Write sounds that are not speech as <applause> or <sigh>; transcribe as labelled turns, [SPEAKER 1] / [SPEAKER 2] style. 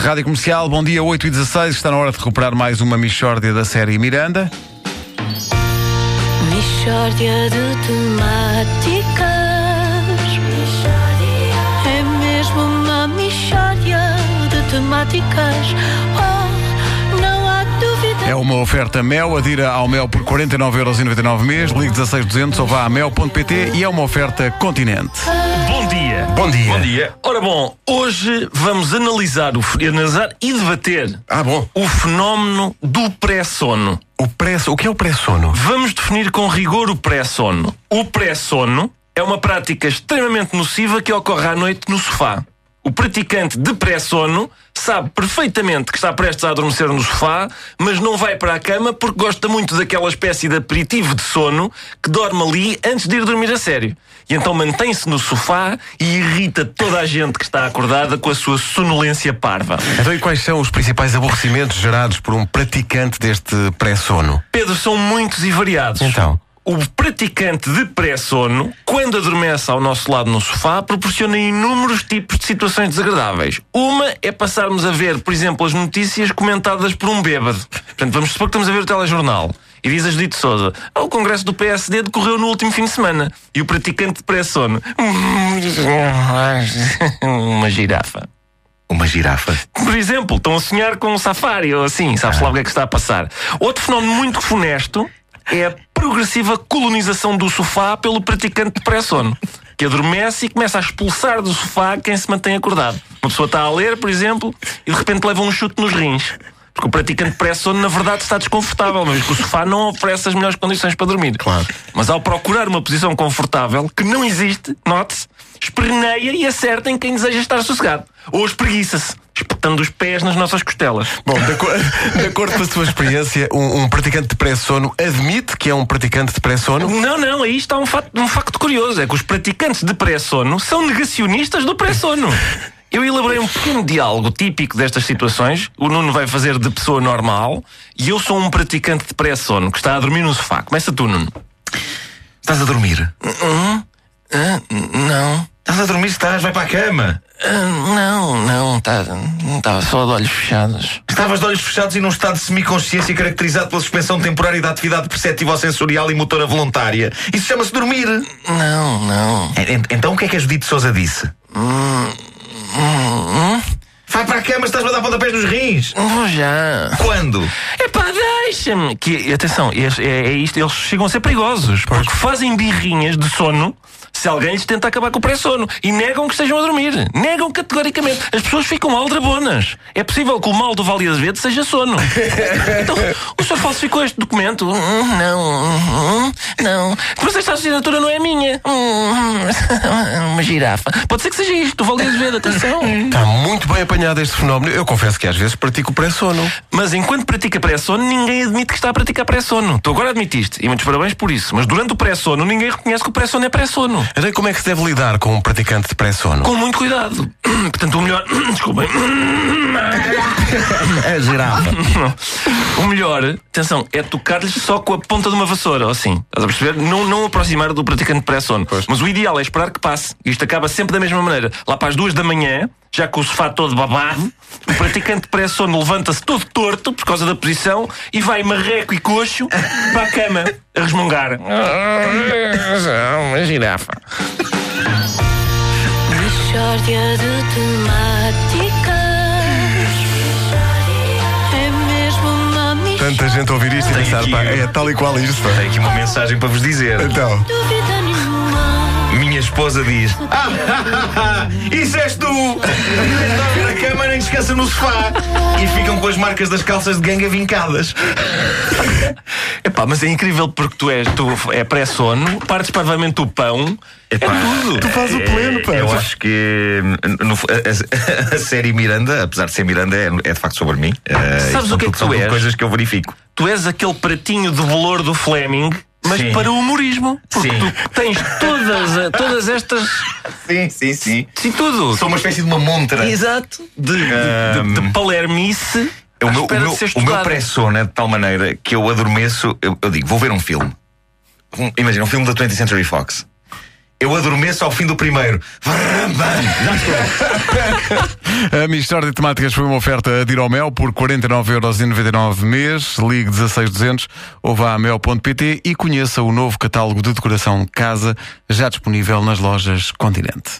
[SPEAKER 1] Rádio Comercial, bom dia, 8 e 16 Está na hora de recuperar mais uma Michórdia da série Miranda.
[SPEAKER 2] Michórdia de temáticas. É mesmo uma michórdia de temáticas. Oh.
[SPEAKER 1] É uma oferta Mel, adira ao Mel por 49,99€ mês, ligue 16200 ou vá a mel.pt e é uma oferta Continente.
[SPEAKER 3] Bom dia.
[SPEAKER 4] Bom dia.
[SPEAKER 3] Bom dia. Ora bom, hoje vamos analisar, o, analisar e debater
[SPEAKER 4] Ah, bom.
[SPEAKER 3] o fenómeno do pré-sono.
[SPEAKER 4] O, pré o que é o pré-sono?
[SPEAKER 3] Vamos definir com rigor o pré-sono. O pré-sono é uma prática extremamente nociva que ocorre à noite no sofá. O praticante de pré-sono sabe perfeitamente que está prestes a adormecer no sofá, mas não vai para a cama porque gosta muito daquela espécie de aperitivo de sono que dorme ali antes de ir dormir a sério. E então mantém-se no sofá e irrita toda a gente que está acordada com a sua sonolência parva.
[SPEAKER 4] Então, e quais são os principais aborrecimentos gerados por um praticante deste pré-sono?
[SPEAKER 3] Pedro, são muitos e variados.
[SPEAKER 4] Então?
[SPEAKER 3] O praticante de pré-sono, quando adormece ao nosso lado no sofá, proporciona inúmeros tipos de situações desagradáveis. Uma é passarmos a ver, por exemplo, as notícias comentadas por um bêbado. Portanto, vamos supor que estamos a ver o telejornal. E diz a Judite Souza: "Ah, O congresso do PSD decorreu no último fim de semana. E o praticante de pré-sono. <laughs> Uma girafa.
[SPEAKER 4] Uma girafa.
[SPEAKER 3] Por exemplo, estão a sonhar com um safari ou assim, sabes lá o que é que está a passar. Outro fenómeno muito funesto é progressiva colonização do sofá pelo praticante de pré-sono, que adormece e começa a expulsar do sofá quem se mantém acordado. Uma pessoa está a ler, por exemplo, e de repente leva um chute nos rins. Porque o praticante de pré-sono, na verdade, está desconfortável, mas que o sofá não oferece as melhores condições para dormir.
[SPEAKER 4] Claro.
[SPEAKER 3] Mas ao procurar uma posição confortável, que não existe, note-se, esperneia e acerta em quem deseja estar sossegado. Ou espreguiça-se, espetando os pés nas nossas costelas.
[SPEAKER 4] Bom, de, aco- <laughs> de acordo com a sua experiência, um, um praticante de pré-sono admite que é um praticante de pré-sono?
[SPEAKER 3] Não, não, aí está um facto, um facto curioso: é que os praticantes de pré-sono são negacionistas do pré-sono. Eu elaborei um pequeno diálogo típico destas situações. O Nuno vai fazer de pessoa normal e eu sou um praticante de pré-sono que está a dormir no sofá. Começa tu, Nuno.
[SPEAKER 5] Estás a dormir?
[SPEAKER 3] Ah, não.
[SPEAKER 5] Estás a dormir, estás? Vai para a cama.
[SPEAKER 3] Ah, não, não, tá, estava só de olhos fechados.
[SPEAKER 5] Estavas de olhos fechados e num estado de semiconsciência caracterizado pela suspensão temporária da atividade perceptiva sensorial e motora voluntária. Isso chama-se dormir.
[SPEAKER 3] Não, não.
[SPEAKER 5] En- en- Então o que é que a Judite Souza disse? Vai para a cama, estás a dar pontapés nos rins.
[SPEAKER 3] Vou já.
[SPEAKER 5] Quando?
[SPEAKER 3] Epá, deixa-me! Que, atenção, é, é- isto, eles chegam a ser perigosos, porque fazem birrinhas de sono se alguém lhes tenta acabar com o pré-sono e negam que estejam a dormir. Negam categoricamente. As pessoas ficam aldrabonas. É possível que o mal do Vale Azevedo seja sono. <laughs> então, o senhor falsificou este documento? Hum, Não, hum, não. Mas esta assinatura não é minha. Hum, Uma girafa. Pode ser que seja isto, do Vale Azevedo, atenção.
[SPEAKER 4] Está muito bem apanhado este fenómeno. Eu confesso que às vezes pratico pré-sono.
[SPEAKER 3] Mas enquanto pratica pré-sono, ninguém admite que está a praticar pré-sono. Tu agora admitiste, e muitos parabéns por isso. Mas durante o pré-sono, ninguém reconhece que o pré-sono é pré-sono.
[SPEAKER 4] Então, como é que se deve lidar com um praticante de pré-sono?
[SPEAKER 3] Com muito cuidado. <clears throat> Portanto, o melhor. <clears throat> Desculpem.
[SPEAKER 4] A girafa. <laughs>
[SPEAKER 3] O melhor, atenção, é tocar-lhes só com a ponta de uma vassoura, ou assim. Estás a perceber? Não, não aproximar do praticante de pré-sono. Mas o ideal é esperar que passe. Isto acaba sempre da mesma maneira. Lá para as duas da manhã, já com o sofá todo babado, o praticante de pré-sono levanta-se todo torto por causa da posição e vai marreco e coxo para a cama a resmungar. Uma girafa.
[SPEAKER 2] Michórdia de temáticas. É mesmo uma michórdia.
[SPEAKER 4] Tanta gente a ouvir isto e pensar,
[SPEAKER 5] aqui-
[SPEAKER 4] pá, é tal e qual isto.
[SPEAKER 5] Tenho aqui uma mensagem para vos dizer.
[SPEAKER 4] Então.
[SPEAKER 5] Minha esposa diz: ah, <laughs> Isso és tu! A cama, nem descansa no sofá. E ficam com as marcas das calças de ganga vincadas. <laughs>
[SPEAKER 3] Epá, mas é incrível porque tu és, tu é pré-sono, partes parvamente o pão,
[SPEAKER 5] Epá,
[SPEAKER 3] é tudo.
[SPEAKER 4] tu fazes o pleno, pá.
[SPEAKER 5] Eu acho que no- a, a- a série Miranda, apesar de ser Miranda, é, é de facto sobre mim. Eh,
[SPEAKER 3] Sabes o que é que
[SPEAKER 5] são
[SPEAKER 3] tu és?
[SPEAKER 5] coisas que eu verifico.
[SPEAKER 3] Tu és aquele pratinho de bolor do Fleming, mas
[SPEAKER 5] Sim.
[SPEAKER 3] para o humorismo. Porque
[SPEAKER 5] Sim.
[SPEAKER 3] tu tens todas, eh, todas estas.
[SPEAKER 5] Sim, sim, sim.
[SPEAKER 3] Sim, tudo.
[SPEAKER 5] Sou uma espécie de uma montra.
[SPEAKER 3] Exato. De, de, de, de palermice.
[SPEAKER 5] O
[SPEAKER 3] à
[SPEAKER 5] meu, o meu, o meu pré-sono é de tal maneira que eu adormeço, eu, eu digo, vou ver um filme. Um- imagina, um filme da 20th Century Fox. Eu adormeço ao fim do primeiro. Já <laughs> estou.
[SPEAKER 1] A de Temáticas foi uma oferta a Diromel por 49,99€ mês. Ligue 16200 ou vá a mel.pt e conheça o novo catálogo de decoração de casa já disponível nas lojas Continente.